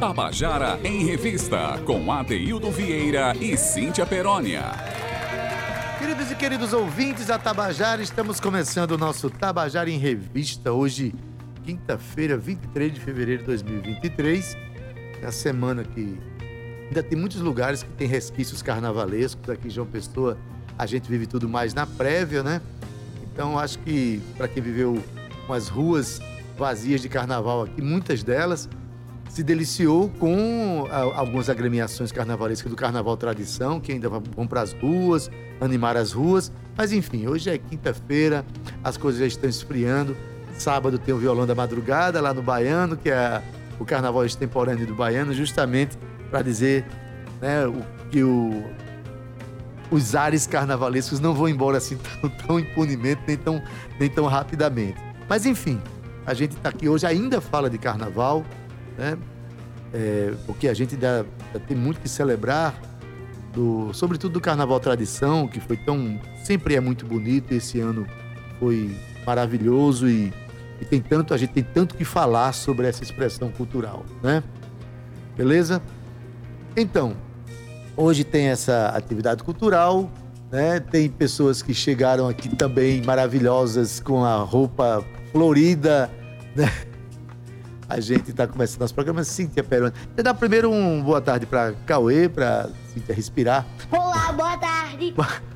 Tabajara em Revista, com Adeildo Vieira e Cíntia Perónia. Queridos e queridos ouvintes da Tabajara, estamos começando o nosso Tabajara em Revista. Hoje, quinta-feira, 23 de fevereiro de 2023. É a semana que ainda tem muitos lugares que tem resquícios carnavalescos. Aqui em João Pessoa, a gente vive tudo mais na prévia, né? Então, acho que para quem viveu com as ruas vazias de carnaval aqui, muitas delas, se deliciou com algumas agremiações carnavalescas do Carnaval Tradição, que ainda vão para as ruas, animar as ruas. Mas enfim, hoje é quinta-feira, as coisas já estão esfriando. Sábado tem o Violão da Madrugada lá no Baiano, que é o Carnaval Extemporâneo do Baiano, justamente para dizer né, o, que o, os ares carnavalescos não vão embora assim tão, tão impunemente, nem tão, nem tão rapidamente. Mas enfim, a gente está aqui hoje, ainda fala de carnaval, né? É, porque a gente ainda, tem muito que celebrar, do, sobretudo do Carnaval Tradição, que foi tão. sempre é muito bonito, esse ano foi maravilhoso e, e tem tanto, a gente tem tanto que falar sobre essa expressão cultural, né? Beleza? Então, hoje tem essa atividade cultural, né? Tem pessoas que chegaram aqui também maravilhosas com a roupa florida, né? A gente está começando nosso programa. Cíntia Peroni. Você dá primeiro um boa tarde para Cauê, para Cíntia respirar. Olá, boa tarde.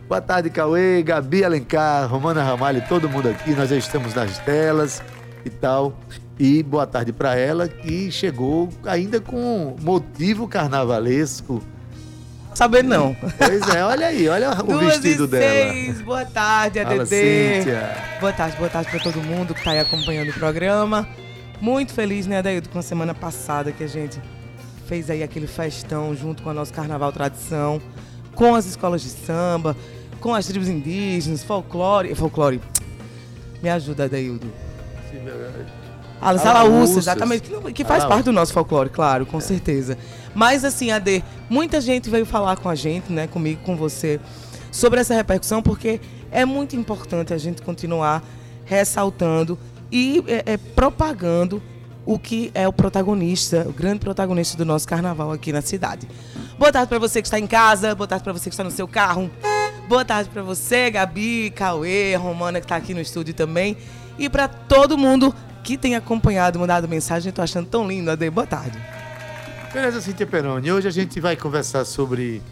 Boa tarde, Cauê, Gabi Alencar, Romana Ramalho, todo mundo aqui. Nós já estamos nas telas e tal. E boa tarde para ela que chegou ainda com motivo carnavalesco. Saber não. Pois é, olha aí, olha o Duas vestido e dela. seis. Boa tarde, Fala, ADD. Cíntia. Boa tarde, boa tarde para todo mundo que está aí acompanhando o programa. Muito feliz, né, Adaildo, com a semana passada que a gente fez aí aquele festão junto com a nossa Carnaval Tradição, com as escolas de samba, com as tribos indígenas, folclore. Folclore. Me ajuda, Adaildo. As Alaúças. exatamente, que, que faz Alaúças. parte do nosso folclore, claro, com certeza. Mas assim, Ade, muita gente veio falar com a gente, né, comigo, com você, sobre essa repercussão, porque é muito importante a gente continuar ressaltando e é, é, propagando o que é o protagonista, o grande protagonista do nosso carnaval aqui na cidade. Boa tarde para você que está em casa, boa tarde para você que está no seu carro, boa tarde para você, Gabi, Cauê, Romana que está aqui no estúdio também, e para todo mundo que tem acompanhado, mandado mensagem, estou achando tão lindo, Ade. Boa tarde. Beleza, Cíntia Peroni. Hoje a gente vai conversar sobre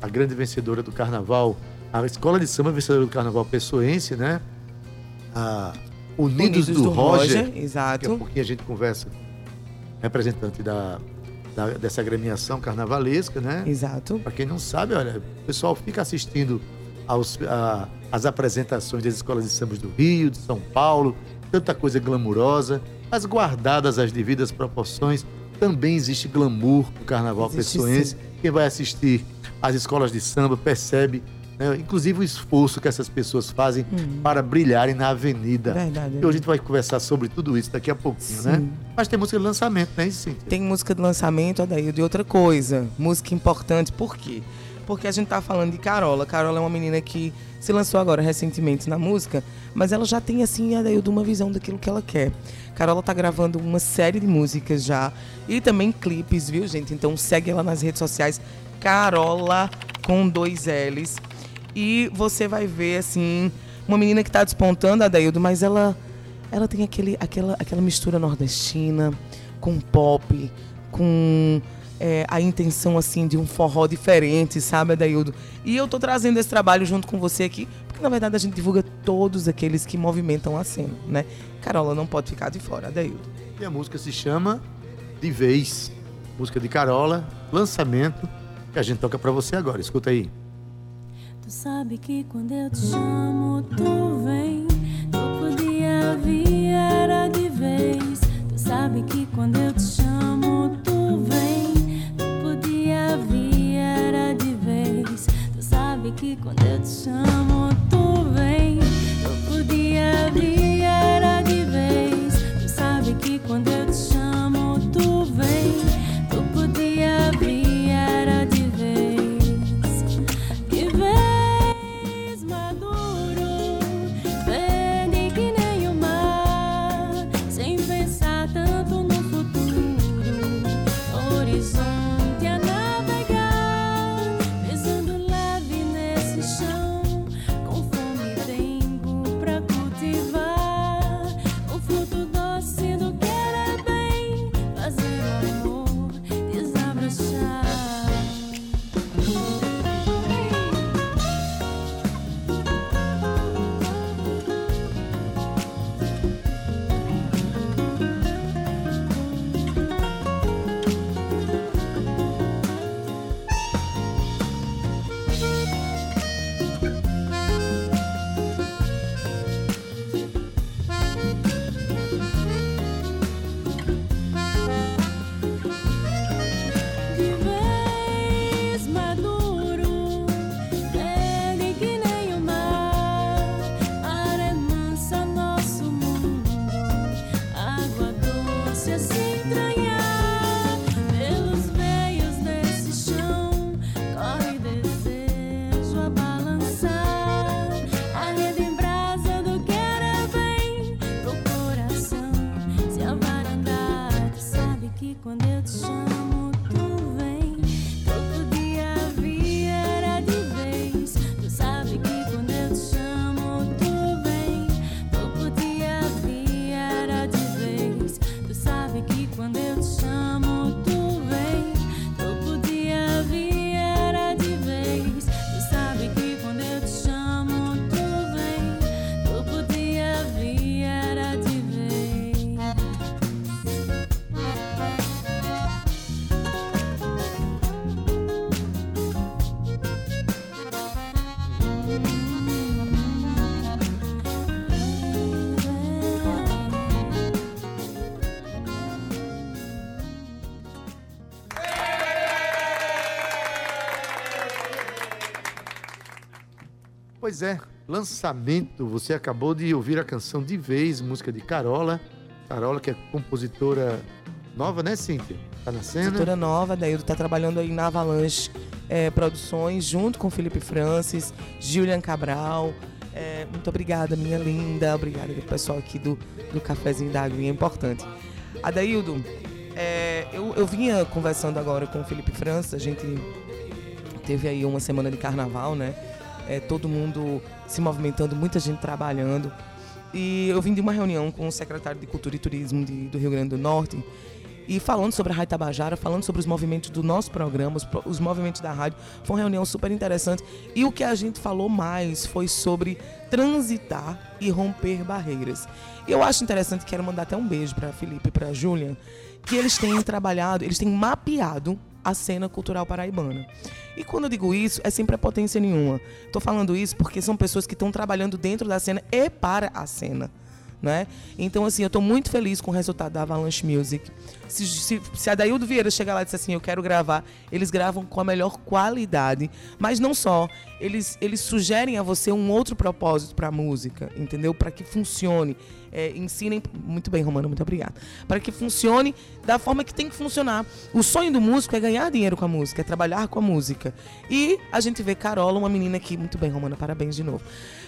a grande vencedora do carnaval, a escola de samba vencedora do carnaval pessoense, né? A Unidos, do, Roger. Daqui a Exato. pouquinho a gente conversa com o representante da, da- dessa agremiação carnavalesca, né? Exato. Para quem não sabe, olha, o pessoal fica assistindo aos, a- as apresentações das escolas de sambas do Rio, de São Paulo, tanta coisa glamurosa, mas guardadas as devidas proporções, também existe glamour no carnaval Existe pessoense. Quem vai assistir às escolas de samba percebe, né, inclusive o esforço que essas pessoas fazem para brilharem na avenida. Verdade. E hoje a gente vai conversar sobre tudo isso daqui a pouquinho, né? Sim. Mas tem música de lançamento, né, Cíntia? Tem música de lançamento, Adaildo, e outra coisa. Música importante, por quê? Porque a gente tá falando de Carola. Carola é uma menina que se lançou agora recentemente na música, mas ela já tem, assim, Adaildo, uma visão daquilo que ela quer. Carola tá gravando uma série de músicas já, e também clipes, viu, gente? Então segue ela nas redes sociais, Carola com dois L's. E você vai ver, assim, uma menina que tá despontando, Adaildo, mas ela ela tem aquele, aquela, aquela mistura nordestina com pop, com é, a intenção assim de um forró diferente, sabe, Adaildo? E eu tô trazendo esse trabalho junto com você aqui, porque na verdade a gente divulga todos aqueles que movimentam a cena, né? Carola não pode ficar de fora, Adaildo. E a música se chama De Vez. Música de Carola, lançamento, que a gente toca pra você agora. Escuta aí. Tu sabe que quando eu te chamo, tu vem. Tu podia vir, era de vez. Tu sabe que quando eu te chamo, tu vem. Tu podia vir, era de vez. Tu sabe que quando eu te chamo, Pois é, lançamento. Você acabou de ouvir a canção De Vez, música de Carola. Carola, que é compositora nova, né, Cíntia? Tá na cena? Editora nova, Daildo tá trabalhando aí na Avalanche eh, Produções, junto com Felipe Francis, Julian Cabral. Eh, muito obrigada, minha linda. Obrigada pessoal aqui do, do Cafezinho da Aguinha, é importante. Adaildo, eh, eu, eu vinha conversando agora com o Felipe Francis, a gente teve aí uma semana de carnaval, né? É, todo mundo se movimentando, muita gente trabalhando. E eu vim de uma reunião com o secretário de Cultura e Turismo de- do Rio Grande do Norte e falando sobre a Rádio Tabajara, falando sobre os movimentos do nosso programa, os, os movimentos da rádio. Foi uma reunião super interessante. E o que a gente falou mais foi sobre transitar e romper barreiras. E eu acho interessante, quero mandar até um beijo para Felipe e para Julian, que eles têm trabalhado, eles têm mapeado a cena cultural paraibana. E quando eu digo isso, é sem prepotência nenhuma. Estou falando isso porque são pessoas que estão trabalhando dentro da cena e para a cena. Né? Então, assim, eu estou muito feliz com o resultado da Avalanche Music. Se, se, se a Daildo Vieira chegar lá e disser assim, eu quero gravar, eles gravam com a melhor qualidade. Mas não só, eles, eles sugerem a você um outro propósito para a música, entendeu? Para que funcione. É, ensinem. Muito bem, Romano, muito obrigada. Para que funcione da forma que tem que funcionar. O sonho do músico é ganhar dinheiro com a música, é trabalhar com a música. E a gente vê Carola, uma menina que. Muito bem, Romana, parabéns de novo.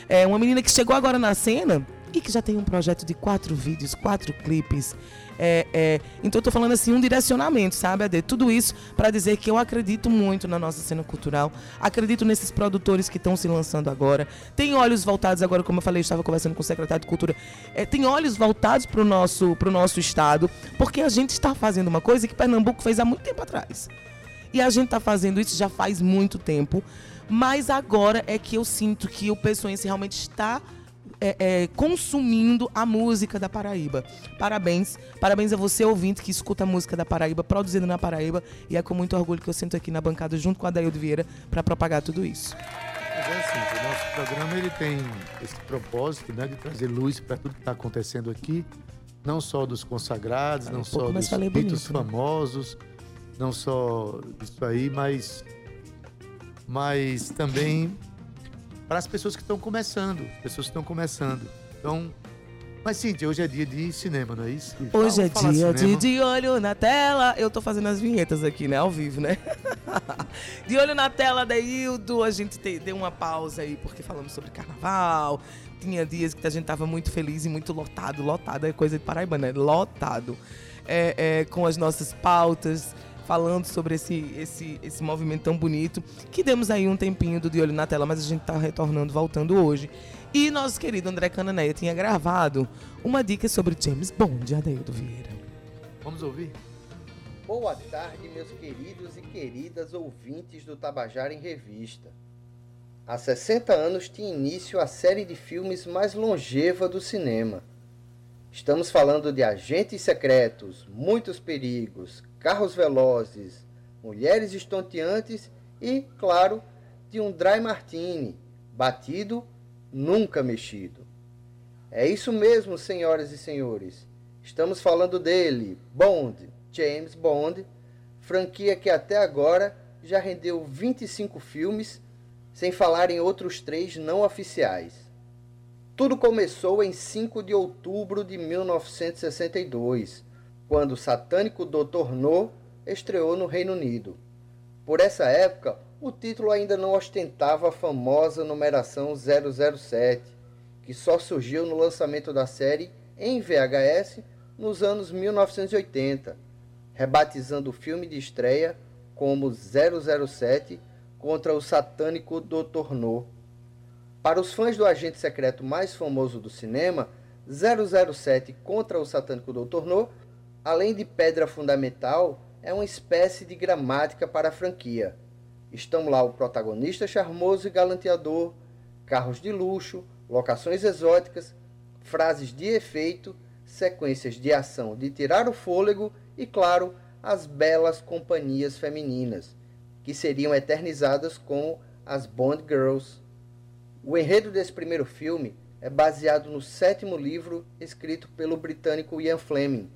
É uma menina que chegou agora na cena e que já tem um projeto de quatro vídeos, quatro clipes. É, é, então tô falando assim, um direcionamento, sabe, Ade? Tudo isso para dizer que eu acredito muito na nossa cena cultural, acredito nesses produtores que estão se lançando agora. Tem olhos voltados agora, como eu falei, eu estava conversando com o secretário de Cultura, é, tem olhos voltados para o nosso, nosso estado, porque a gente está fazendo uma coisa que Pernambuco fez há muito tempo atrás. E a gente está fazendo isso já faz muito tempo, mas agora é que eu sinto que o pessoense realmente está é, é, consumindo a música da Paraíba. Parabéns. Parabéns a você, ouvinte, que escuta a música da Paraíba, produzindo na Paraíba. E é com muito orgulho que eu sinto aqui na bancada, junto com a Daildo Vieira, para propagar tudo isso. Mas é assim, o nosso programa ele tem esse propósito né, de trazer luz para tudo que está acontecendo aqui, não só dos consagrados, Falei não só dos ritos bonito, né? famosos, não só isso aí, mas, mas também para as pessoas que estão começando, as pessoas que estão começando. Então, mas Cíntia, hoje é dia de cinema, não é isso? E Hoje é dia de, de olho na tela. Eu tô fazendo as vinhetas aqui, né? Ao vivo, né? de olho na tela, Daildo. A gente te- deu uma pausa aí porque falamos sobre carnaval. Tinha dias que a gente tava muito feliz e muito lotado. Lotado é coisa de Paraíba, né? Lotado. É, é, com as nossas pautas. Falando sobre esse, esse, esse movimento tão bonito. Que demos aí um tempinho do De Olho na Tela, mas a gente tá retornando, voltando hoje. E nosso querido André Cananeia tinha gravado uma dica sobre James Bond, Adeildo Vieira. Vamos ouvir? Boa tarde, meus queridos e queridas ouvintes do Tabajara em Revista. Há 60 anos tinha início a série de filmes mais longeva do cinema. Estamos falando de Agentes Secretos, Muitos Perigos, Carros Velozes, Mulheres Estonteantes e, claro, de um Dry Martini, batido, nunca mexido. É isso mesmo, senhoras e senhores. Estamos falando dele, Bond, James Bond, franquia que até agora já rendeu 25 filmes, sem falar em outros três não oficiais. Tudo começou em 5 de outubro de 1962, quando o satânico Dr. No estreou no Reino Unido. Por essa época, o título ainda não ostentava a famosa numeração 007, que só surgiu no lançamento da série em VHS nos anos 1980, rebatizando o filme de estreia como 007 contra o satânico Dr. No. Para os fãs do agente secreto mais famoso do cinema, 007 contra o satânico Dr. No, além de pedra fundamental, é uma espécie de gramática para a franquia. Estão lá o protagonista charmoso e galanteador, carros de luxo, locações exóticas, frases de efeito, sequências de ação de tirar o fôlego e, claro, as belas companhias femininas, que seriam eternizadas com as Bond Girls. O enredo desse primeiro filme é baseado no sétimo livro escrito pelo britânico Ian Fleming,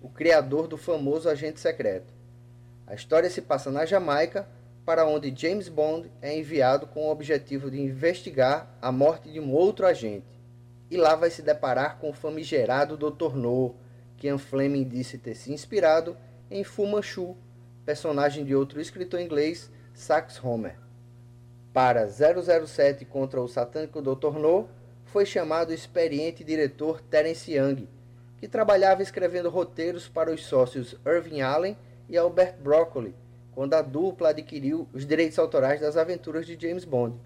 o criador do famoso Agente Secreto. A história se passa na Jamaica, para onde James Bond é enviado com o objetivo de investigar a morte de um outro agente. E lá vai se deparar com o famigerado Dr. No, que Ian Fleming disse ter se inspirado em Fu Manchu, personagem de outro escritor inglês, Sax Homer. Para 007 contra o satânico Dr. No, foi chamado o experiente diretor Terence Young, que trabalhava escrevendo roteiros para os sócios Irving Allen e Albert Broccoli, quando a dupla adquiriu os direitos autorais das aventuras de James Bond.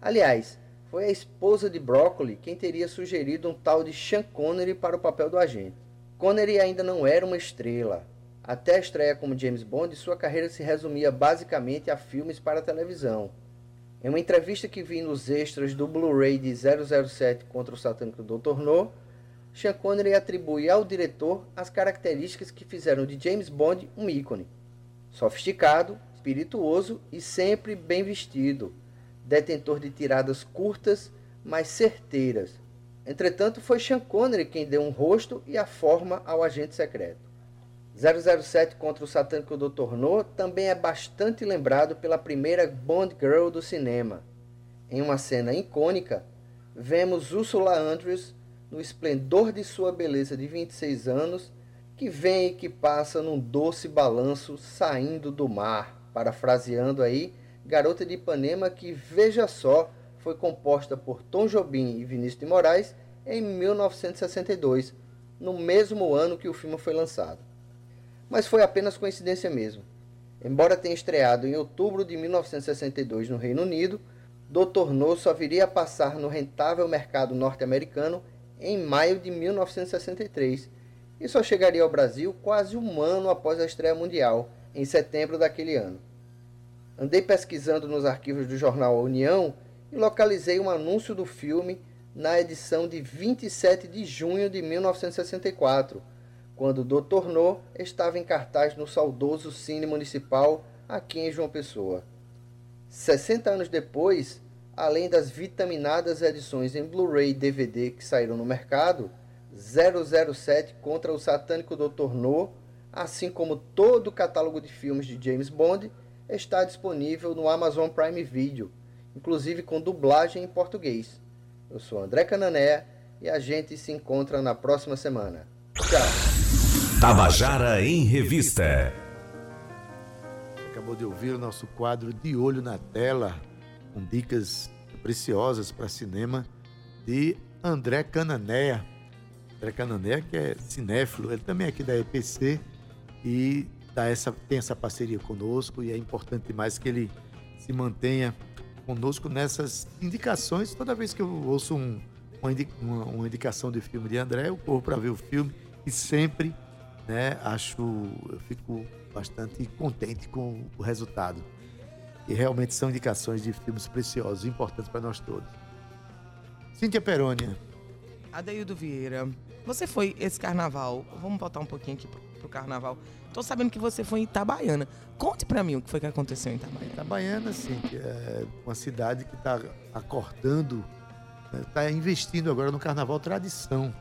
Aliás, foi a esposa de Broccoli quem teria sugerido um tal de Sean Connery para o papel do agente. Connery ainda não era uma estrela. Até a estreia como James Bond, sua carreira se resumia basicamente a filmes para televisão. Em uma entrevista que vi nos extras do Blu-ray de 007 contra o satânico Dr. No, Sean Connery atribui ao diretor as características que fizeram de James Bond um ícone. Sofisticado, espirituoso e sempre bem vestido, detentor de tiradas curtas, mas certeiras. Entretanto, foi Sean Connery quem deu um rosto e a forma ao agente secreto. 007 contra o satânico Dr. No também é bastante lembrado pela primeira Bond Girl do cinema. Em uma cena icônica, vemos Ursula Andrews no esplendor de sua beleza de 26 anos, que vem e que passa num doce balanço saindo do mar, parafraseando aí Garota de Ipanema que, veja só, foi composta por Tom Jobim e Vinícius de Moraes em 1962, no mesmo ano que o filme foi lançado. Mas foi apenas coincidência mesmo. Embora tenha estreado em outubro de 1962 no Reino Unido, Dr. No só viria a passar no rentável mercado norte-americano em maio de 1963 e só chegaria ao Brasil quase um ano após a estreia mundial, em setembro daquele ano. Andei pesquisando nos arquivos do jornal União e localizei um anúncio do filme na edição de 27 de junho de 1964, quando Dr. No estava em cartaz no saudoso Cine Municipal aqui em João Pessoa. 60 anos depois, além das vitaminadas edições em Blu-ray e DVD que saíram no mercado, 007 contra o satânico Dr. No, assim como todo o catálogo de filmes de James Bond, está disponível no Amazon Prime Video, inclusive com dublagem em português. Eu sou André Canané e a gente se encontra na próxima semana. Tchau. Tabajara em Revista. Acabou de ouvir o nosso quadro De Olho na Tela, com dicas preciosas para cinema de André Cananéia. André Cananéia, que é cinéfilo, ele também é aqui da EPC e dá essa, tem essa parceria conosco e é importante demais que ele se mantenha conosco nessas indicações. Toda vez que eu ouço um, uma, uma, indicação de filme de André, eu corro para ver o filme e sempre né, acho, eu fico bastante contente com o resultado. E realmente são indicações de filmes preciosos, importantes para nós todos. Cíntia Perônia. Adeildo Vieira, você foi esse carnaval, vamos voltar um pouquinho aqui pro, pro carnaval. Tô sabendo que você foi em Itabaiana. Conte para mim o que foi que aconteceu em Itabaiana. Itabaiana, sim, é uma cidade que está acordando, está né, investindo agora no carnaval tradição.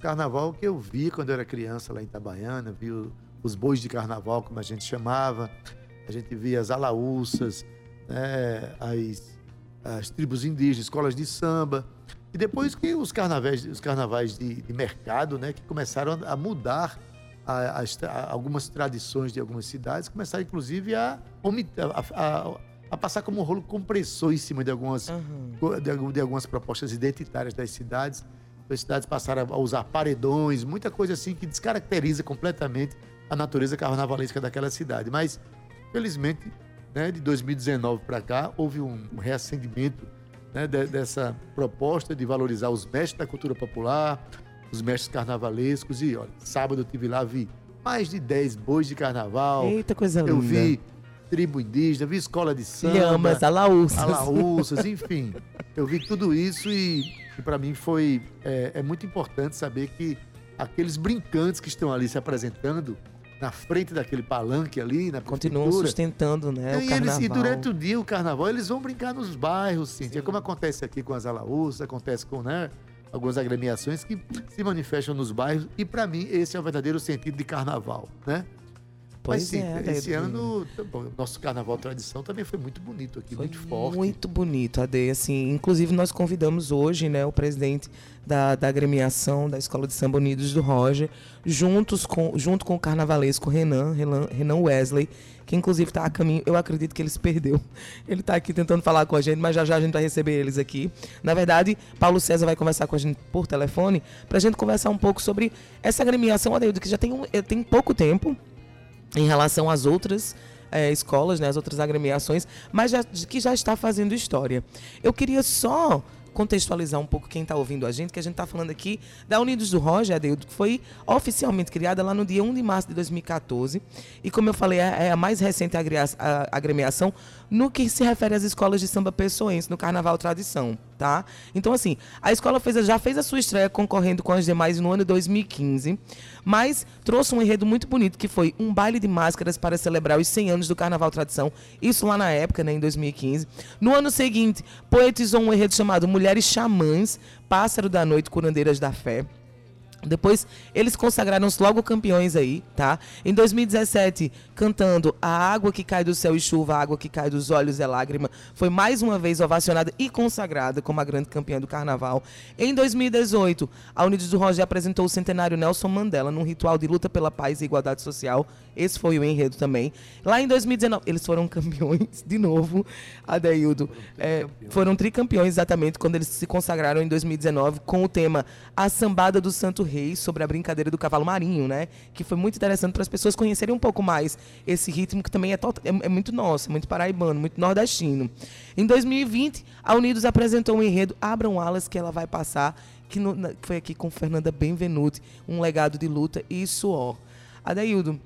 Carnaval que eu vi quando eu era criança lá em Itabaiana, vi os bois de carnaval, como a gente chamava, a gente via as alaúças, né, as, as tribos indígenas, escolas de samba. E depois que os carnavais, os carnavais de, de mercado, né, que começaram a mudar a, a, a, algumas tradições de algumas cidades, começaram inclusive a, a, passar como um rolo compressor em cima de algumas, uhum. de, de, algumas propostas identitárias das cidades. As cidades passaram a usar paredões, muita coisa assim que descaracteriza completamente a natureza carnavalesca daquela cidade. Mas, felizmente, né, de 2019 para cá, houve um reacendimento né, de, dessa proposta de valorizar os mestres da cultura popular, os mestres carnavalescos. E, olha, sábado eu tive lá, vi mais de 10 bois de carnaval. Eita, coisa linda. Eu vi tribo indígena, vi escola de samba. Lhamas, alaúças. Alaúças, enfim. Eu vi tudo isso e, e para mim foi é, é, muito importante saber que aqueles brincantes que estão ali se apresentando na frente daquele palanque ali, na Continuam sustentando, né, e, o carnaval. Eles, e durante o dia, o carnaval, eles vão brincar nos bairros, Cíntia. Sim. Como acontece aqui com as alaúças, acontece com, né, algumas agremiações que se manifestam nos bairros. E para mim, esse é o verdadeiro sentido de carnaval, né? Pois Mas sim, é, esse ano, bom, nosso Carnaval Tradição também foi muito bonito aqui, foi muito forte. Muito bonito, Ade. Assim, inclusive, nós convidamos hoje né, o presidente da, da agremiação da Escola de Samba Unidos do Roger, juntos com, junto com o carnavalesco Renan, Renan, Renan Wesley, que inclusive está a caminho. Eu acredito que ele se perdeu. Ele está aqui tentando falar com a gente, mas já já a gente vai receber eles aqui. Na verdade, Paulo César vai conversar com a gente por telefone para a gente conversar um pouco sobre essa agremiação, Adeildo, que já tem, um, eh, tem pouco tempo em relação às outras é, escolas, né, as outras agremiações, mas já, que já está fazendo história. Eu queria só contextualizar um pouco quem está ouvindo a gente, que a gente está falando aqui da Unidos do Roger, Adeildo, que foi oficialmente criada lá no dia 1 de março de 2014. E como eu falei, é, é a mais recente agremiação no que se refere às escolas de samba pessoense, no Carnaval Tradição, tá? Então, assim, a escola fez, já fez a sua estreia concorrendo com as demais no ano de 2015, mas trouxe um enredo muito bonito, que foi um baile de máscaras para celebrar os 100 anos do Carnaval Tradição, isso lá na época, né, em 2015. No ano seguinte, poetizou um enredo chamado Mulheres Xamãs, Pássaro da Noite, Curandeiras da Fé. Depois eles consagraram-se logo campeões aí, tá? Em 2017, cantando A Água que Cai do Céu e Chuva, A Água que Cai dos Olhos é Lágrima, foi mais uma vez ovacionada e consagrada como a grande campeã do carnaval. Em 2018, a Unidos do Roger apresentou o centenário Nelson Mandela num ritual de luta pela paz e igualdade social. Esse foi o enredo também. Lá em 2019, eles foram campeões de novo, Adeildo. Foram, é, foram tricampeões, exatamente, quando eles se consagraram em 2019 com o tema A Sambada do Santo Reis sobre a brincadeira do cavalo marinho, né? Que foi muito interessante para as pessoas conhecerem um pouco mais esse ritmo que também é, é, é muito nosso, é muito paraibano, muito nordestino. Em 2020, a Unidos apresentou um enredo Abram Alas que ela vai passar, que, no, na, foi aqui com Fernanda Benvenuti, um legado de luta e suor. Adaildo,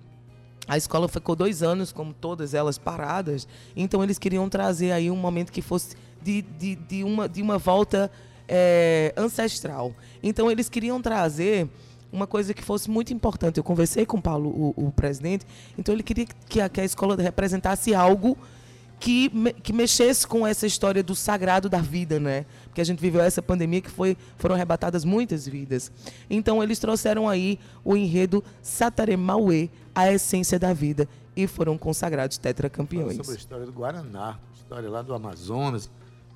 a escola ficou dois anos, como todas elas, paradas. Então eles queriam trazer aí um momento que fosse de, de, de, uma, de uma volta é, ancestral. Então eles queriam trazer uma coisa que fosse muito importante. Eu conversei com o Paulo, o, o presidente, então ele queria que a, que a escola representasse algo que, me, que mexesse com essa história do sagrado da vida, né? Porque a gente viveu essa pandemia que foi, foram arrebatadas muitas vidas. Então eles trouxeram aí o enredo Sataremauê, a essência da vida, e foram consagrados tetracampeões. Sobre a história do Guaraná, história lá do Amazonas,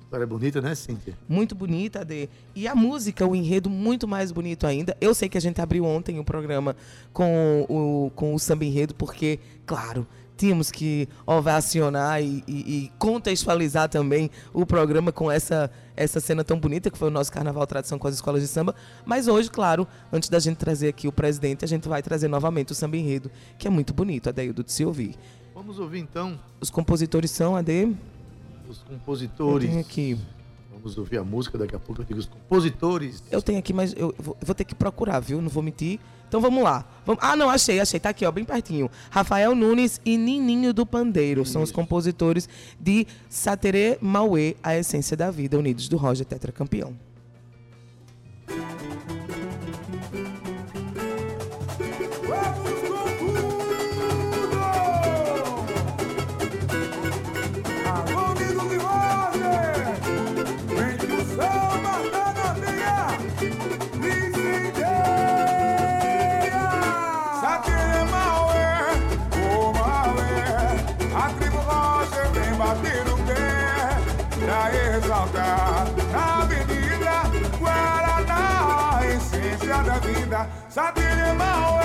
História bonita, né, Cíntia? Muito bonita, Ade. E a música, o enredo, muito mais bonito ainda. Eu sei que a gente abriu ontem o programa com o, com o samba enredo, porque, claro, tínhamos que ovacionar e, e, e, contextualizar também o programa com essa, essa cena tão bonita que foi o nosso Carnaval Tradição com as escolas de samba. Mas hoje, claro, antes da gente trazer aqui o presidente, a gente vai trazer novamente o samba enredo, que é muito bonito, Adeildo, de se ouvir. Vamos ouvir então. Os compositores são, Ade? Os compositores. Eu tenho aqui. Vamos ouvir a música daqui a pouco. Eu tenho os compositores. Eu tenho aqui, mas eu vou, eu vou ter que procurar, viu? Não vou mentir. Então vamos lá. Vamos... Ah, não, achei, achei. Tá aqui, ó, bem pertinho. Rafael Nunes e Nininho do Pandeiro Isso. são os compositores de Saterê Mauê, A Essência da Vida, unidos do Roger Tetra Campeão. Satire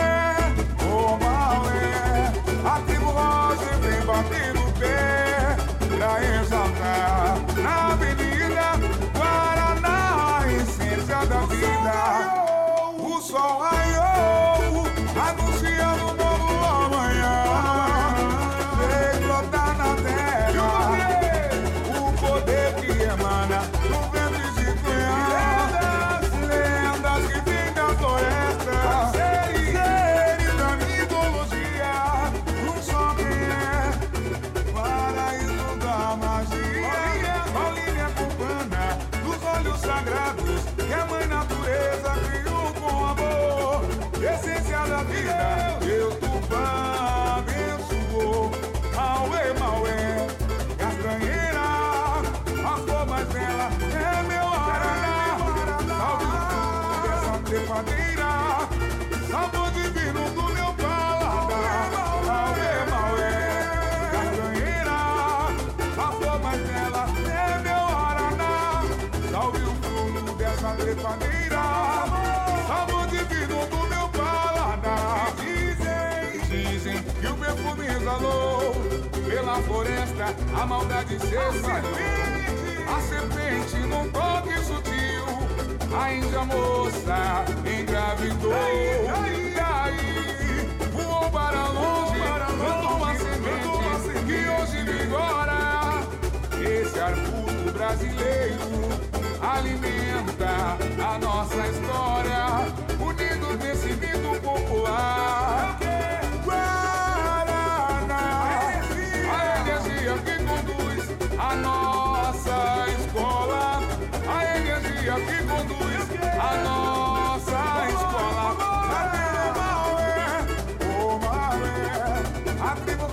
a maldade serpente. A serpente num toque sutil, a índia moça engravidou. Daí voou para longe, plantou uma semente que hoje vigora. Esse arbusto brasileiro alimenta a nossa história,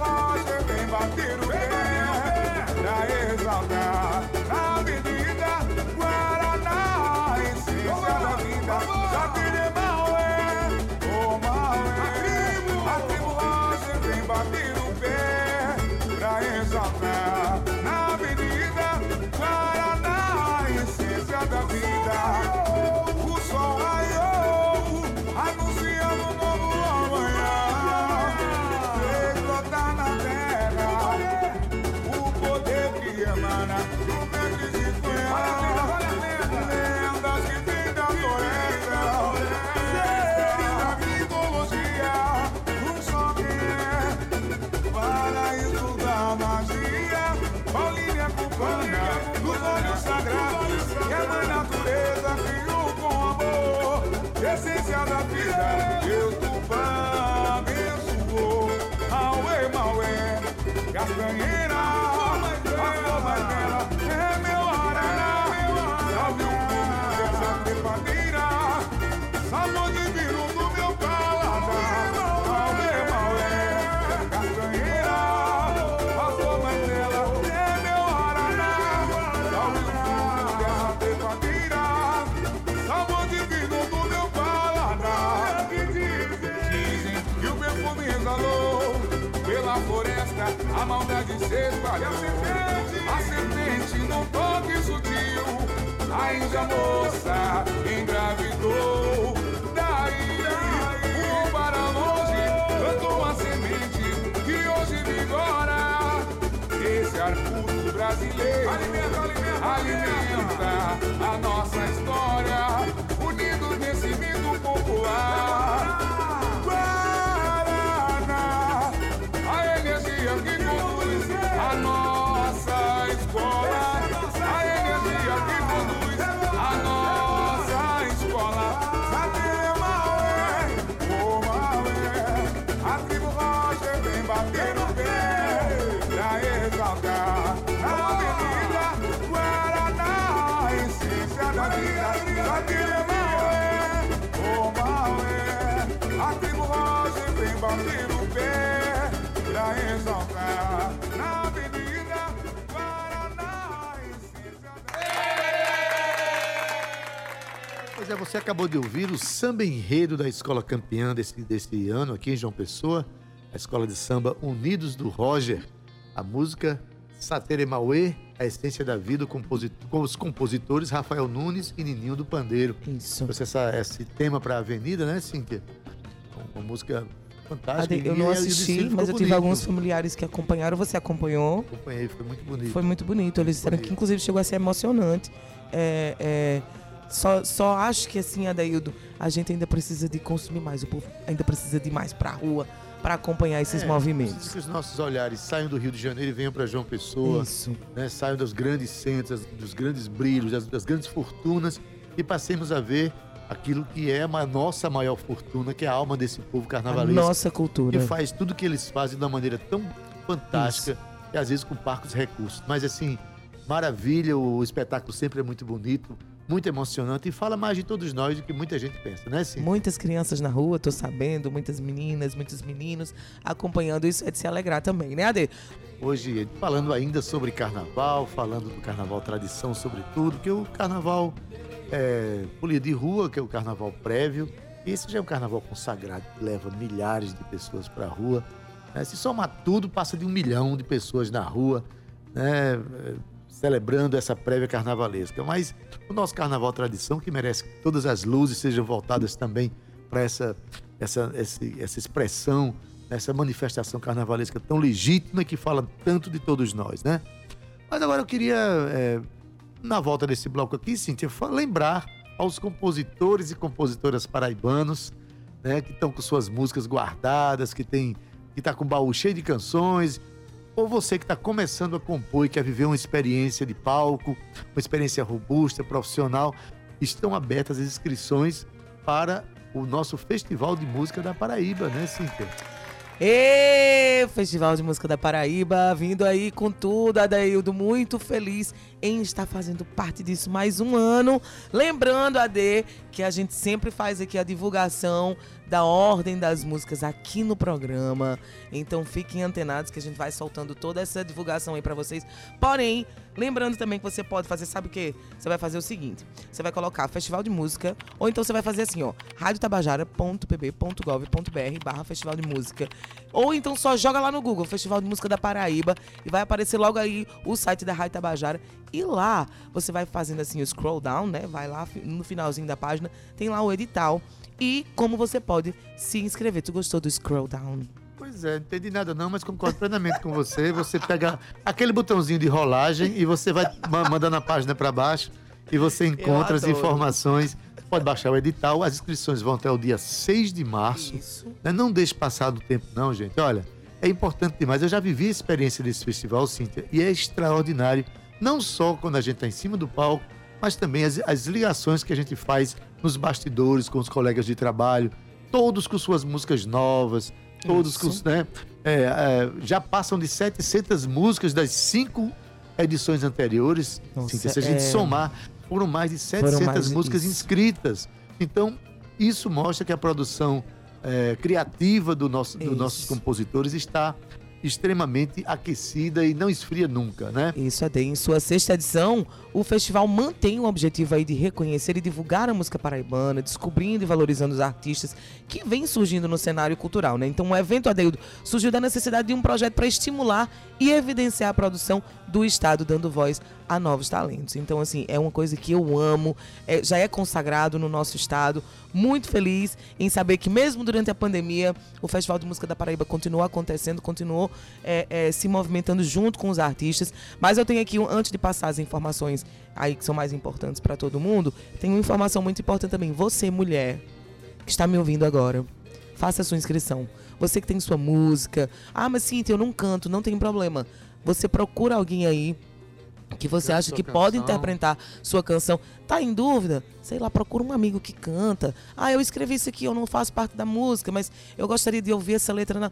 Rocha vem bater o pé pra exaltar maldade se espalhou. A serpente num toque sutil, a índia moça engravidou. Daí, voou para longe, plantou a semente que hoje vigora. Esse arbusto brasileiro alimenta, a nossa Pois é, você acabou de ouvir o samba enredo da escola campeã desse, desse ano aqui em João Pessoa, a escola de samba Unidos do Roger. A música Satere Mauê, a essência da vida, com os compositores Rafael Nunes e Nininho do Pandeiro. Isso. Trouxe essa, esse tema para a Avenida, né, Cíntia? Uma música fantástica. Eu não o assisti, mas eu tive bonito. alguns familiares que acompanharam. Você acompanhou? Acompanhei, foi muito bonito. Foi muito bonito. Eles disseram que, inclusive, chegou a ser emocionante. É, é, só, só acho que, assim, Adaildo, a gente ainda precisa de consumir mais. O povo ainda precisa de mais pra rua para acompanhar esses É, movimentos. que os nossos olhares saiam do Rio de Janeiro e venham para João Pessoa. Isso. né, saiam dos grandes centros, dos grandes brilhos, das, das grandes fortunas e passemos a ver aquilo que é a nossa maior fortuna, que é a alma desse povo A carnavalesco, nossa cultura. que faz tudo que eles fazem de uma maneira tão fantástica e às vezes com parcos recursos. Mas assim, maravilha, o espetáculo sempre é muito bonito, muito emocionante e fala mais de todos nós do que muita gente pensa, né, sim? Muitas crianças na rua, tô sabendo, muitas meninas, muitos meninos acompanhando. Isso é de se alegrar também, né, Ade? Hoje, falando ainda sobre carnaval, falando do carnaval tradição, sobretudo, que o carnaval é, folia de rua, que é o carnaval prévio, esse já é um carnaval consagrado, que leva milhares de pessoas para a rua. né? Se somar tudo, passa de um milhão de pessoas na rua. né? Celebrando essa prévia carnavalesca. Mas o nosso carnaval tradição, que merece que todas as luzes sejam voltadas também para essa, essa, esse- essa expressão, essa manifestação carnavalesca tão legítima que fala tanto de todos nós, né? Mas agora eu queria, é, na volta desse bloco aqui, Cíntia, fa- lembrar aos compositores e compositoras paraibanos, né, que estão com suas músicas guardadas, que tem que tá com o baú cheio de canções, ou você que está começando a compor e quer viver uma experiência de palco, uma experiência robusta, profissional, estão abertas as inscrições para o nosso Festival de Música da Paraíba, né, Cíntia? Ê, Festival de Música da Paraíba, vindo aí com tudo, Adaildo, muito feliz em estar fazendo parte disso mais um ano. Lembrando, Ade, que a gente sempre faz aqui a divulgação da ordem das músicas aqui no programa. Então fiquem antenados que a gente vai soltando toda essa divulgação aí pra vocês. Porém, lembrando também que você pode fazer, sabe o quê? Você vai fazer o seguinte: você vai colocar Festival de Música, ou então você vai fazer assim, ó, radiotabajara.pb.gov.br barra Festival de Música. Ou então só joga lá no Google, Festival de Música da Paraíba, e vai aparecer logo aí o site da Rádio Tabajara. E lá você vai fazendo assim o scroll down, né? Vai lá no finalzinho da página, tem lá o edital. E como você pode se inscrever. Tu gostou do scroll down? Pois é, não entendi nada não, mas concordo plenamente com você. Você pega aquele botãozinho de rolagem e você vai ma- mandando a página para baixo e você encontra as informações. Pode baixar o edital, as inscrições vão até o dia 6 de março. Isso. né? Não deixe passar do tempo não, gente. Olha, é importante demais. Eu já vivi a experiência desse festival, Cíntia, e é extraordinário. Não só quando a gente está em cima do palco, mas também as, as ligações que a gente faz nos bastidores com os colegas de trabalho, todos com suas músicas novas, todos com, né, é, é, já passam de 700 músicas das cinco edições anteriores. Nossa, Cíntia, se a gente é. somar, foram mais de 700 mais músicas isso. inscritas. Então, isso mostra que a produção é, criativa do nosso, dos nossos compositores está extremamente aquecida e não esfria nunca, né? Isso, Ade. Em sua sexta edição, o festival mantém o objetivo aí de reconhecer e divulgar a música paraibana, descobrindo e valorizando os artistas que vêm surgindo no cenário cultural, né? Então, o evento Adeildo surgiu da necessidade de um projeto para estimular e evidenciar a produção do Estado, dando voz a novos talentos. Então, assim, é uma coisa que eu amo, é- já é consagrado no nosso Estado. Muito feliz em saber que, mesmo durante a pandemia, o Festival de Música da Paraíba continuou acontecendo, continuou é, é, se movimentando junto com os artistas. Mas eu tenho aqui, antes de passar as informações aí que são mais importantes para todo mundo, tem uma informação muito importante também. Você, mulher, que está me ouvindo agora, faça a sua inscrição. Você que tem sua música. Ah, mas Cintia, eu não canto, não tem problema. Você procura alguém aí que você acha que pode canção. interpretar sua canção. Tá em dúvida? Sei lá, procura um amigo que canta. Ah, eu escrevi isso aqui, eu não faço parte da música, mas eu gostaria de ouvir essa letra na.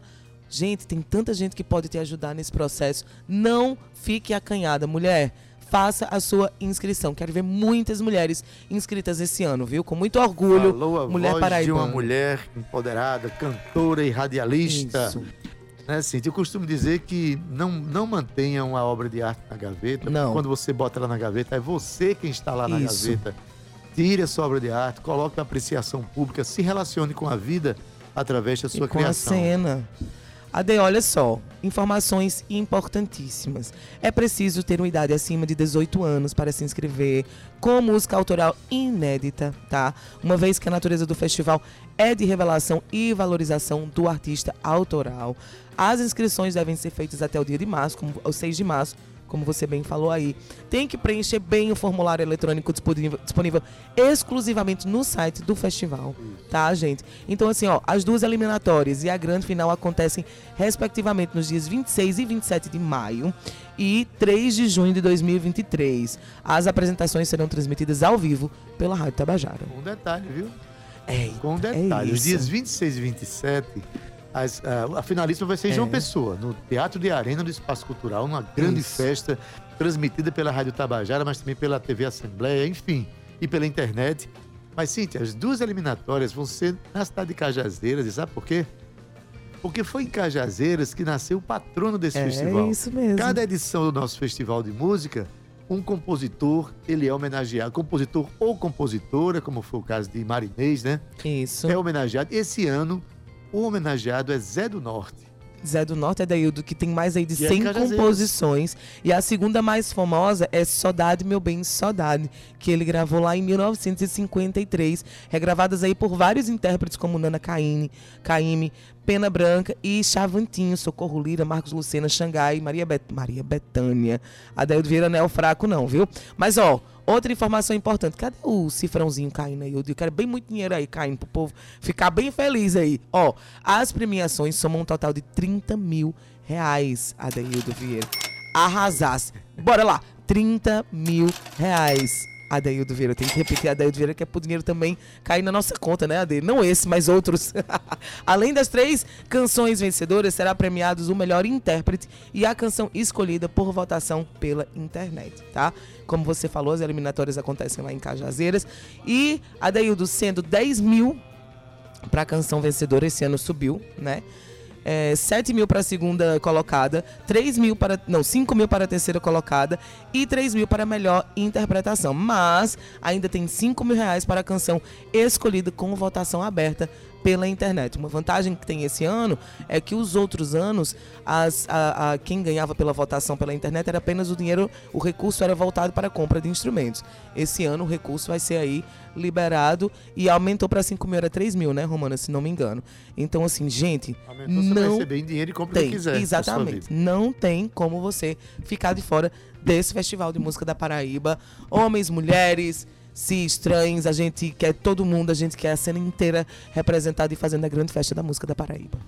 Gente, tem tanta gente que pode te ajudar nesse processo. Não fique acanhada, mulher. Faça a sua inscrição. Quero ver muitas mulheres inscritas esse ano, viu? Com muito orgulho. Falou a mulher voz de paraibana. uma mulher empoderada, cantora e radialista. Isso. Né, Cíntia? Eu costumo dizer que não, não mantenham a obra de arte na gaveta. Não. Quando você bota ela na gaveta, é você quem está lá na Isso. gaveta. Tire a sua obra de arte, coloque a apreciação pública, se relacione com a vida através da sua e com criação. a cena. Ade, olha só, informações importantíssimas. É preciso ter uma idade acima de 18 anos para se inscrever com música autoral inédita, tá? Uma vez que a natureza do festival é de revelação e valorização do artista autoral. As inscrições devem ser feitas até o dia de março, como, o 6 de março, como você bem falou aí. Tem que preencher bem o formulário eletrônico disponível, disponível exclusivamente no site do festival, tá, gente? Então, assim, ó, as duas eliminatórias e a grande final acontecem, respectivamente, nos dias 26 e 27 de maio e 3 de junho de 2023. As apresentações serão transmitidas ao vivo pela Rádio Tabajara. Com um detalhe, viu? É, Com um detalhe. Os isso. dias 26 e 27, as- a, a finalíssima vai ser em É. João Pessoa, no Teatro de Arena do Espaço Cultural, uma grande Isso. festa transmitida pela Rádio Tabajara, mas também pela TV Assembleia, enfim, e pela internet. Mas, Cíntia, as duas eliminatórias vão ser na cidade de Cajazeiras, e sabe por quê? Porque foi em Cajazeiras que nasceu o patrono desse é festival. isso mesmo. Cada edição do nosso festival de música, um compositor, ele é homenageado. Compositor ou compositora, como foi o caso de Marinês, né? Isso. É homenageado. Esse ano, o homenageado é Zé do Norte. Zé do Norte, Adaildo, que tem mais aí de E é 100 Cajazeiras. composições. E a segunda mais famosa é Saudade, Meu Bem, Saudade, que ele gravou lá em 1953, regravadas aí por vários intérpretes como Nana Caymmi, Caymmi Pena Branca e Chavantinho, Socorro Lira, Marcos Lucena, Xangai, Maria, Bet Maria Betânia. Adaildo Vieira não é o fraco não, viu? Mas, ó, outra informação importante, cadê o cifrãozinho caindo aí? Eu quero bem muito dinheiro aí caindo pro povo ficar bem feliz aí. Ó, as premiações somam um total de 30 mil reais, Adaildo Vieira. Arrasasse. Bora lá, 30 mil reais. Adaildo Vieira, tem que repetir Adaildo Vieira, que é pro dinheiro também cair na nossa conta, né, Ade? Não esse, mas outros. Além das três canções vencedoras, será premiados o melhor intérprete e a canção escolhida por votação pela internet, tá? Como você falou, as eliminatórias acontecem lá em Cajazeiras. E Adaildo sendo 10 mil para a canção vencedora, esse ano subiu, né? É, 7 mil para a segunda colocada, 3 mil para. Não, 5 mil para a terceira colocada e 3 mil para a melhor interpretação. Mas ainda tem 5 mil reais para a canção escolhida com votação aberta pela internet. Uma vantagem que tem esse ano é que os outros anos, as, a, a- quem ganhava pela votação pela internet era apenas o dinheiro, o recurso era voltado para a compra de instrumentos. Esse ano o recurso vai ser aí liberado e aumentou para 5 mil, era 3 mil, né, Romana, se não me engano. Então, assim, gente, Aumentou, você vai não receber em dinheiro e compra o que tem, quiser. exatamente. Não tem como você ficar de fora desse festival de música da Paraíba. Homens, mulheres, se estranhos, a gente quer todo mundo, a gente quer a cena inteira representada e fazendo a grande festa da música da Paraíba.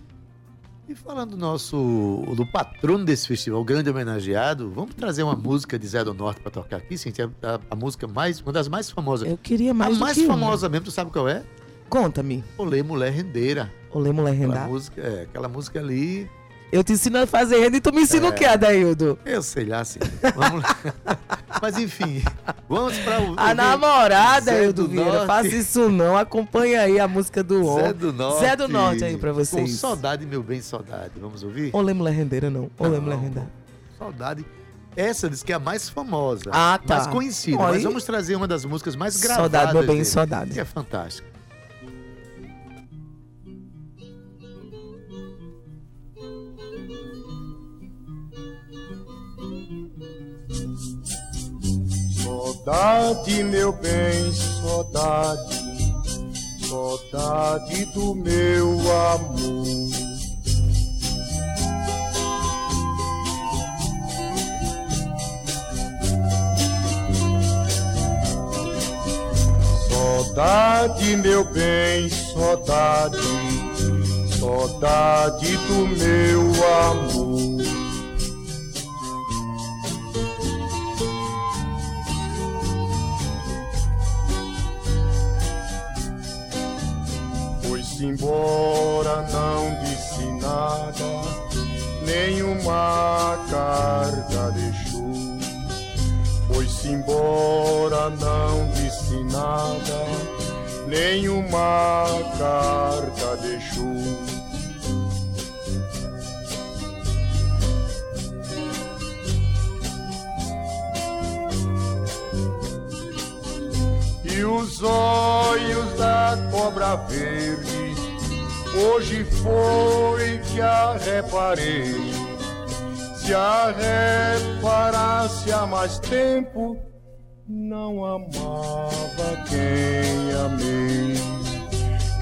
E falando do nosso, do patrono desse festival, o grande homenageado, vamos trazer uma música de Zé do Norte para tocar aqui, sim, a, a- a música mais, uma das mais famosas. Eu queria mais a do mais que uma. famosa mesmo, tu sabe qual é? Conta-me. Olê Mulher Rendeira. Olê Mulher Aquela Rendar. música, é, aquela música ali, Eu te ensino a fazer renda e tu me ensina É. o que, Adaildo? eu sei lá, assim. Vamos lá. Mas enfim, vamos para o A namorada, Zé Aildo do Vieira. Faça isso não. Acompanha aí a música do Zé Om. do Norte. Zé do Norte aí pra Com vocês. saudade, meu bem, saudade. Vamos ouvir? Olê Mulher Rendeira, não. Olê. Mulher Rendar. Saudade. Essa diz que é a mais famosa. Ah, tá. Mais conhecida. Mas vamos trazer uma das músicas mais gravadas. Saudade, meu bem, dele, saudade. Que é fantástica. Saudade, meu bem, saudade, saudade do meu amor. Saudade, meu bem, saudade, saudade do meu amor. Embora, não disse nada, nenhuma carta deixou. Foi-se embora, não disse nada, nenhuma carta deixou. E os olhos da cobra verde, hoje foi que a reparei. Se a reparasse há mais tempo, não amava quem amei.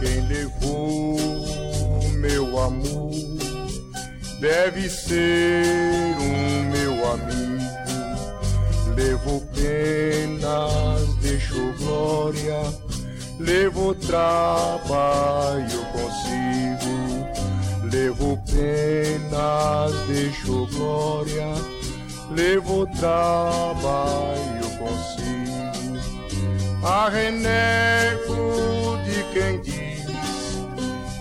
Quem levou meu amor deve ser um meu amigo. Levou penas, deixou glória, levou trabalho consigo. Levou penas, deixou glória, levou trabalho consigo. A renego de quem diz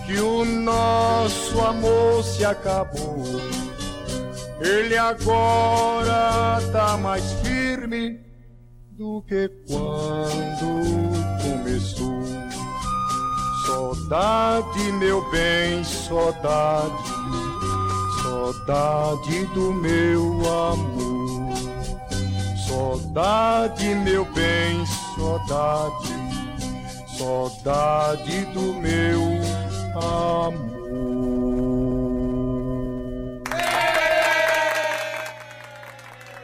que o nosso amor se acabou. Ele agora tá mais firme do que quando Saudade, meu bem, saudade, saudade do meu amor. Saudade, meu bem, saudade, saudade do meu amor.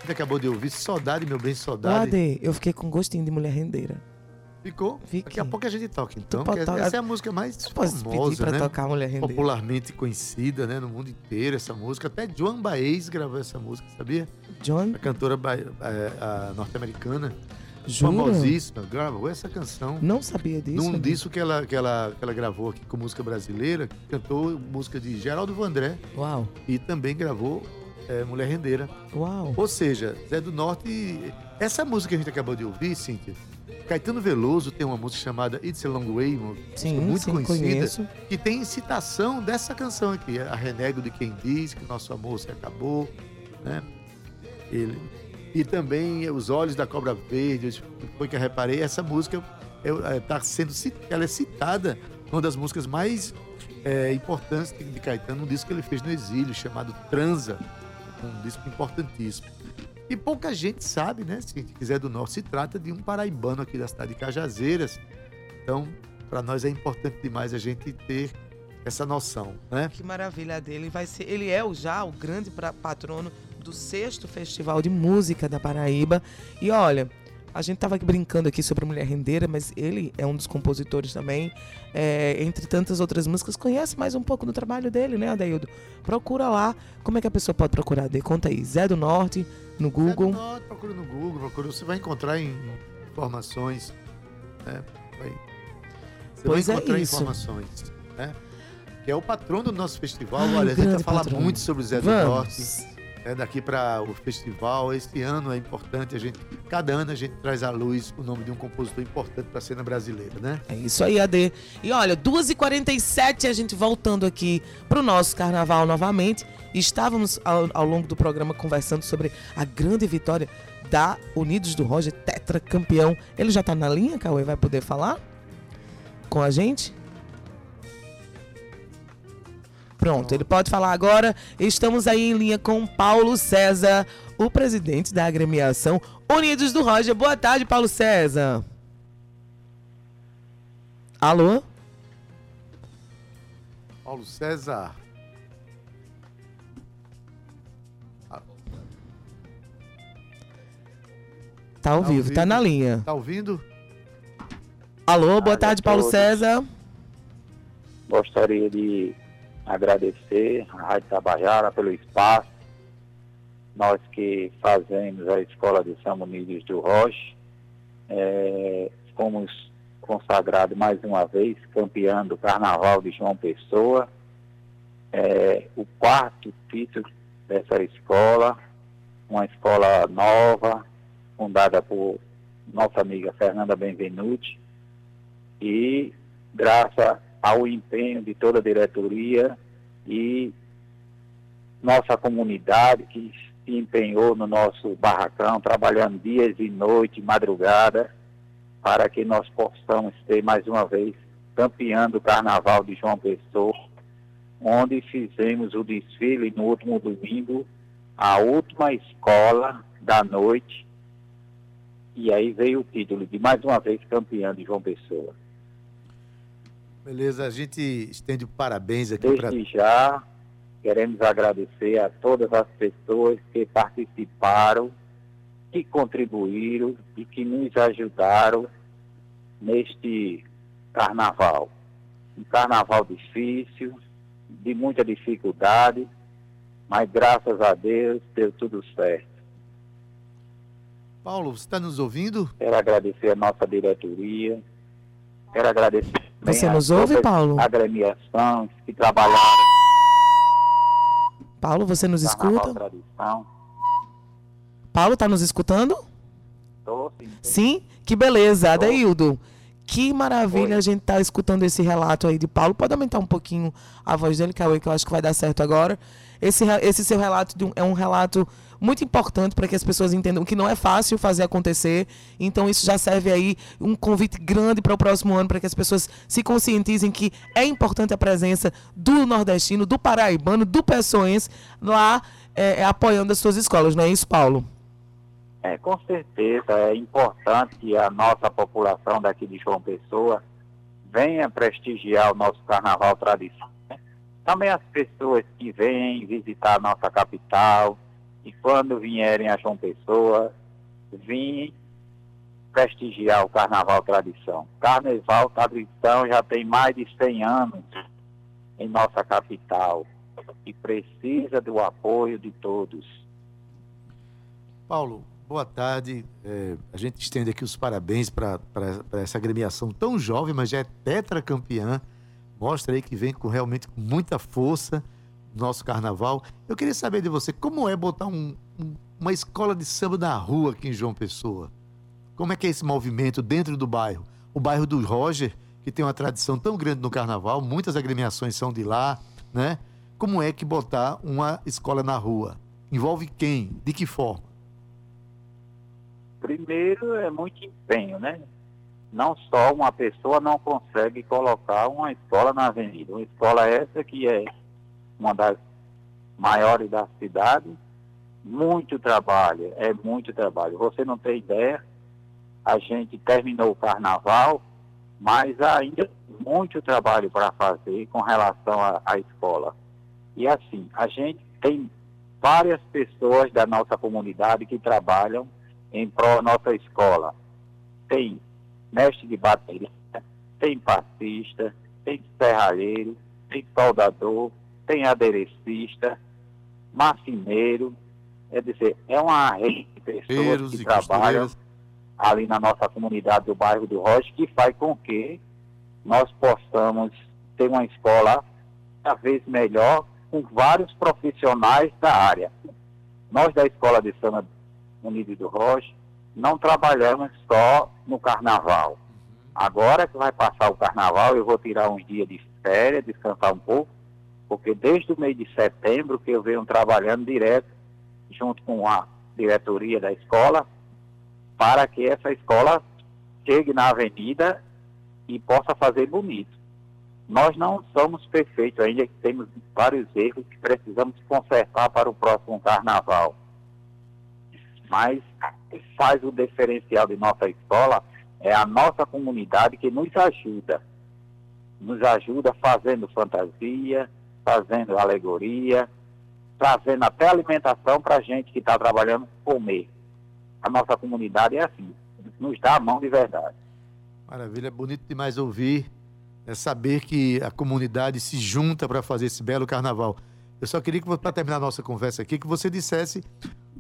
Você acabou de ouvir Saudade, meu bem, saudade. Saudade, eu fiquei com gostinho de mulher rendeira. Ficou? Fiquei. Daqui a pouco a gente toca, então. pode essa é a música mais famosa, né? tocar mulher rendeira? Popularmente conhecida, né? No mundo inteiro, essa música. Até Joan Baez gravou essa música, sabia? John, A cantora é, norte-americana. jura? Famosíssima. Gravou essa canção. Não sabia disso. Num Ade. disco que ela, que, ela, que ela gravou aqui com música brasileira, cantou música de Geraldo Vandré Uau, e também gravou é, Mulher Rendeira. uau. Ou seja, Zé do Norte. Essa música que a gente acabou de ouvir, Cíntia, Caetano Veloso tem uma música chamada It's a Long Way, uma Sim, muito sim, conhecida, conheço. que tem citação dessa canção aqui, a Renego de Quem Diz que Nosso Amor Se Acabou, né? Ele. E também Os Olhos da Cobra Verde, foi que eu reparei, essa música é, é, tá sendo, ela é citada, uma das músicas mais é, importantes de, de Caetano, um disco que ele fez no exílio, chamado Transa, um disco importantíssimo. E pouca gente sabe, né? Se quiser do norte, se trata de um paraibano aqui da cidade de Cajazeiras. Então, para nós é importante demais a gente ter essa noção, né? Que maravilha dele. Vai ser, ele é o, já o grande patrono do sexto Festival de Música da Paraíba. E olha, a gente tava aqui brincando aqui sobre Mulher Rendeira, mas ele é um dos compositores também. É, entre tantas outras músicas, conhece mais um pouco do trabalho dele, né, Adaildo? Procura lá. Como é que a pessoa pode procurar? Ade? Conta aí. Zé do Norte, no Zé do Google. Norte, procura no Google, procura, você vai encontrar em- informações, né? Vai- você Pois é vai encontrar isso. informações, né? Que é o patrono do nosso festival. Ai, Olha, a gente vai falar muito sobre o Zé do Norte. Né, daqui para o festival. Este ano é importante a gente, cada ano a gente traz à luz o nome de um compositor importante para a cena brasileira, né? É isso aí, AD. E olha, 2h47, a gente voltando aqui pro nosso carnaval novamente. Estávamos ao, ao longo do programa conversando sobre a grande vitória da Unidos do Roger, tetracampeão. Ele já tá na linha, Cauê? Vai poder falar com a gente? Pronto, ele pode falar agora. Estamos aí em linha com Paulo César, o presidente da agremiação Unidos do Roger. Boa tarde, Paulo César. Alô? Paulo César. Tá ao Tá vivo, tá ouvindo? na linha. Tá ouvindo? Alô, boa tarde, Paulo. César. Gostaria de agradecer à Rádio Tabajara pelo espaço. Nós que fazemos a Escola de São Unidos do Roche, eh, fomos consagrados mais uma vez campeão do Carnaval de João Pessoa. Eh, o quarto título dessa escola, uma escola nova, fundada por nossa amiga Fernanda Benvenuti. E graças ao empenho de toda a diretoria e nossa comunidade que se empenhou no nosso barracão, trabalhando dias e noites, madrugada, para que nós possamos ter mais uma vez campeão do Carnaval de João Pessoa, onde fizemos o desfile no último domingo, a última escola da noite, e aí veio o título de mais uma vez campeão de João Pessoa. Beleza, a gente estende o parabéns aqui para Desde já, queremos agradecer a todas as pessoas que participaram, que contribuíram e que nos ajudaram neste carnaval. Um carnaval difícil, de muita dificuldade, mas graças a Deus deu tudo certo. Paulo, você está nos ouvindo? Quero agradecer a nossa diretoria, quero agradecer Você nos ouve, Paulo? as agremiações que trabalharam Paulo, você nos no Carnaval escuta? Paulo, tá nos escutando? Tô, sim, tô. Sim? Que beleza, Adaildo. Que maravilha Oi. a gente tá escutando esse relato aí de Paulo. Pode aumentar um pouquinho a voz dele, Cauê, que eu acho que vai dar certo agora. Esse, esse seu relato um- é um relato muito importante para que as pessoas entendam que não é fácil fazer acontecer. Então isso já serve aí um convite grande para o próximo ano para que as pessoas se conscientizem que é importante a presença do nordestino, do paraibano, do pessoense lá é, é, apoiando as suas escolas, não é isso, Paulo? É, com certeza é importante que a nossa população daqui de João Pessoa venha prestigiar o nosso carnaval tradicional. né? Também as pessoas que vêm visitar a nossa capital E quando vierem a João Pessoa, vim prestigiar o Carnaval Tradição. Carnaval Tradição já tem mais de 100 anos em nossa capital e precisa do apoio de todos. Paulo, boa tarde. É, a gente estende aqui os parabéns para essa agremiação tão jovem, mas já é tetracampeã. Mostra aí que vem com realmente com muita força no nosso carnaval. Eu queria saber de você, como é botar um, um, uma escola de samba na rua aqui em João Pessoa? Como é que é esse movimento dentro do bairro? O bairro do Roger, que tem uma tradição tão grande no carnaval, muitas agremiações são de lá, né? Como é que botar uma escola na rua? Envolve quem? De que forma? Primeiro é muito empenho, né? Não só uma pessoa não consegue colocar uma escola na avenida. Uma escola essa que é uma das maiores da cidade, muito trabalho, é muito trabalho. Você não tem ideia a gente terminou o carnaval, mas ainda muito trabalho para fazer com relação à escola. E assim, a gente tem várias pessoas da nossa comunidade que trabalham em pró nossa escola. Tem mestre de bateria, tem passista, tem serralheiro, tem soldador, tem aderecista, marceneiro, é dizer, é uma rede de pessoas que trabalham ali na nossa comunidade do bairro do Rocha, que faz com que nós possamos ter uma escola cada vez melhor com vários profissionais da área. Nós da Escola de Samba Unido do Rocha não trabalhamos só no carnaval. Agora que vai passar o carnaval, eu vou tirar uns dias de férias, descansar um pouco, porque desde o mês de setembro que eu venho trabalhando direto junto com a diretoria da escola para que essa escola chegue na avenida e possa fazer bonito. Nós não somos perfeitos ainda, temos vários erros que precisamos consertar para o próximo carnaval. Mas o que faz o diferencial de nossa escola é a nossa comunidade que nos ajuda. Nos ajuda fazendo fantasia, fazendo alegoria, trazendo até alimentação para a gente que está trabalhando comer a nossa comunidade é assim, nos dá a mão de verdade. Maravilha, bonito demais ouvir, é saber que a comunidade se junta para fazer esse belo carnaval. Eu só queria que, para terminar a nossa conversa aqui, que você dissesse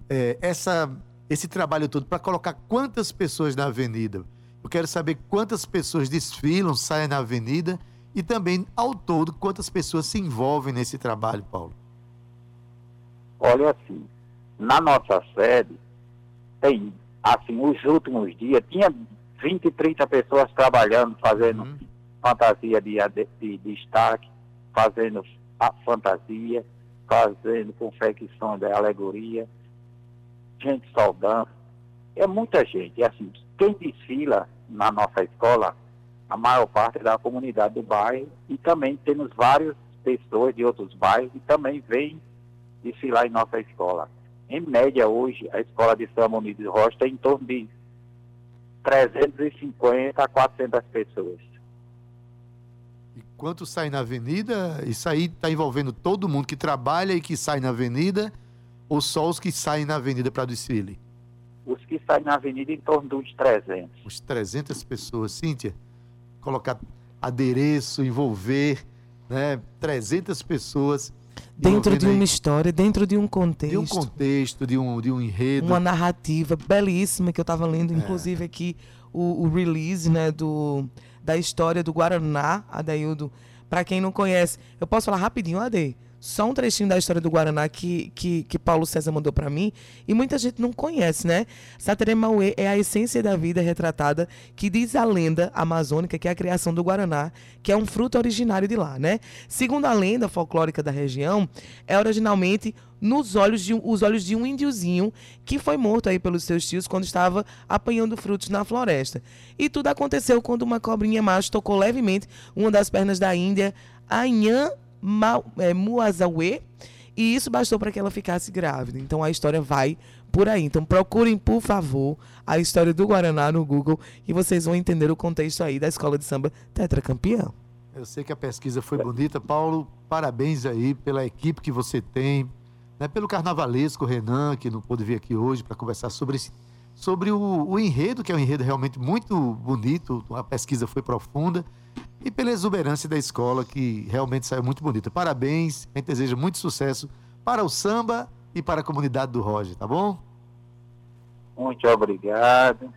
é, essa, esse trabalho todo para colocar quantas pessoas na avenida. Eu quero saber quantas pessoas desfilam, saem na avenida e também, ao todo, quantas pessoas se envolvem nesse trabalho, Paulo. Olha assim, na nossa sede, tem, assim, os últimos dias, tinha 20, 30 pessoas trabalhando, fazendo uhum. fantasia de, de, de destaque, fazendo a fantasia, fazendo confecção de alegoria, gente soldando. É muita gente. É assim, quem desfila na nossa escola, a maior parte da comunidade do bairro e também temos várias pessoas de outros bairros que também vêm desfilar em nossa escola. Em média, hoje, a escola de samba Unido de Rocha tem em torno de 350 a 400 pessoas. E quanto sai na avenida? Isso aí está envolvendo todo mundo que trabalha e que sai na avenida ou só os que saem na avenida para desfile? Os que saem na avenida em torno uns 300. Uns 300 pessoas. Cíntia, colocar adereço, envolver né, 300 pessoas Dentro de uma história, dentro de um contexto. De um contexto, de um, de um enredo. Uma narrativa belíssima que eu estava lendo, é. inclusive aqui, o, o, release né, do, da história do Guaraná, Adaildo. Para quem não conhece, eu posso falar rapidinho, Ade? Só um trechinho da história do Guaraná que, que, que Paulo César mandou para mim e muita gente não conhece, né? Sateremauê é a essência da vida retratada que diz a lenda amazônica que é a criação do Guaraná, que é um fruto originário de lá, né? Segundo a lenda folclórica da região, é originalmente nos olhos de um, os olhos de um índiozinho que foi morto aí pelos seus tios quando estava apanhando frutos na floresta. E tudo aconteceu quando uma cobrinha macho tocou levemente uma das pernas da Índia, a Inhã É, Muazawe, e isso bastou para que ela ficasse grávida. Então a história vai por aí. Então procurem, por favor, a história do Guaraná no Google e vocês vão entender o contexto aí da escola de samba tetracampeão. Eu sei que a pesquisa foi bonita. Paulo, parabéns aí pela equipe que você tem, né, pelo carnavalesco Renan, que não pôde vir aqui hoje para conversar sobre, esse, sobre o, o enredo, que é um enredo realmente muito bonito, a pesquisa foi profunda, e pela exuberância da escola, que realmente saiu muito bonita. Parabéns, a gente deseja muito sucesso para o samba e para a comunidade do Roger, tá bom? Muito obrigado.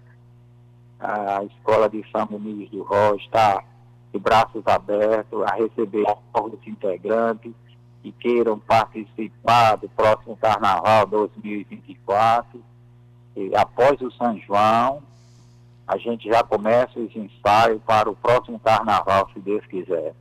A Escola de Samba Unidos do Roger está de braços abertos a receber novos integrantes que queiram participar do próximo Carnaval 2024. E após o São João, a gente já começa os ensaios para o próximo Carnaval, se Deus quiser.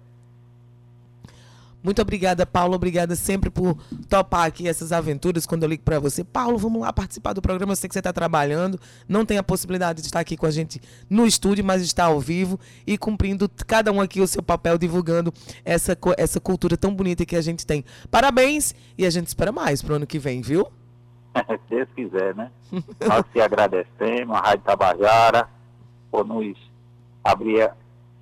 Muito obrigada, Paulo. Obrigada sempre por topar aqui essas aventuras quando eu ligo para você. Paulo, vamos lá participar do programa. Eu sei que você está trabalhando, não tem a possibilidade de estar aqui com a gente no estúdio, mas está ao vivo e cumprindo cada um aqui o seu papel, divulgando essa, essa cultura tão bonita que a gente tem. Parabéns e a gente espera mais para o ano que vem, viu? Se Deus quiser, né? Nós te agradecemos, a Rádio Tabajara, por nos abrir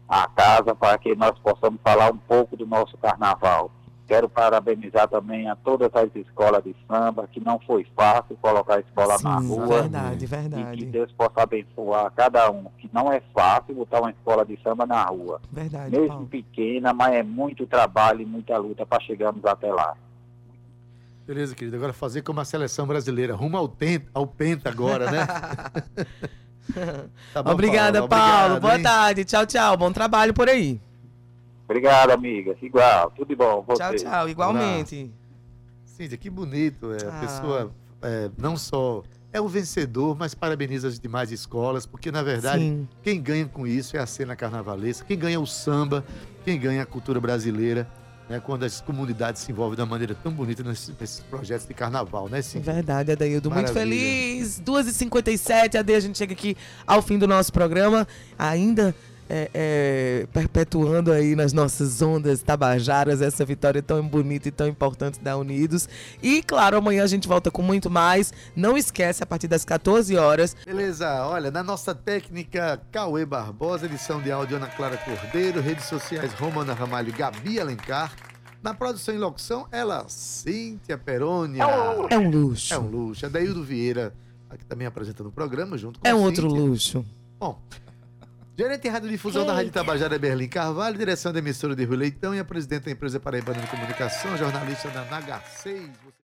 a casa para que nós possamos falar um pouco do nosso carnaval. Quero parabenizar também a todas as escolas de samba, que não foi fácil colocar a escola Sim, na rua. verdade, verdade. E que Deus possa abençoar cada um, que não é fácil botar uma escola de samba na rua. Verdade, Mesmo Paulo. pequena, mas é muito trabalho e muita luta para chegarmos até lá. Beleza, querido. Agora fazer como a seleção brasileira. Rumo ao, tenta, ao penta agora, né? Tá bom, Obrigada, Paulo. Paulo. Obrigado, Boa hein? tarde. Tchau, tchau. Bom trabalho por aí. Obrigado, amiga. Igual, tudo de bom. Tchau, Você. tchau. Igualmente. Cíntia, que bonito. É, a Ah. pessoa é, não só é o vencedor, mas parabeniza as demais escolas, porque na verdade Sim. quem ganha com isso é a cena carnavalesca, quem ganha é o samba, quem ganha é a cultura brasileira, né, quando as comunidades se envolvem de uma maneira tão bonita nesses, nesses projetos de carnaval, né, Cíntia? Verdade, Adaildo. Muito feliz. 2h57, Ade, a gente chega aqui ao fim do nosso programa. Ainda é, é, perpetuando aí nas nossas ondas tabajaras essa vitória tão bonita e tão importante da Unidos. E, claro, amanhã a gente volta com muito mais. Não esquece, a partir das 14 horas, Beleza, olha, na nossa técnica, Cauê Barbosa, edição de áudio Ana Clara Cordeiro, redes sociais Romana Ramalho e Gabi Alencar. Na produção e locução, ela, Cíntia Perônia. é um luxo. É um luxo. Adaildo Vieira, aqui também apresentando o programa, junto com É a um outro luxo. Bom, gerente de radiodifusão da Rádio Tabajara, Berlim Carvalho, direção da emissora de Rui Leitão e a presidente da empresa Paraibana de Comunicação, jornalista da Naga 6.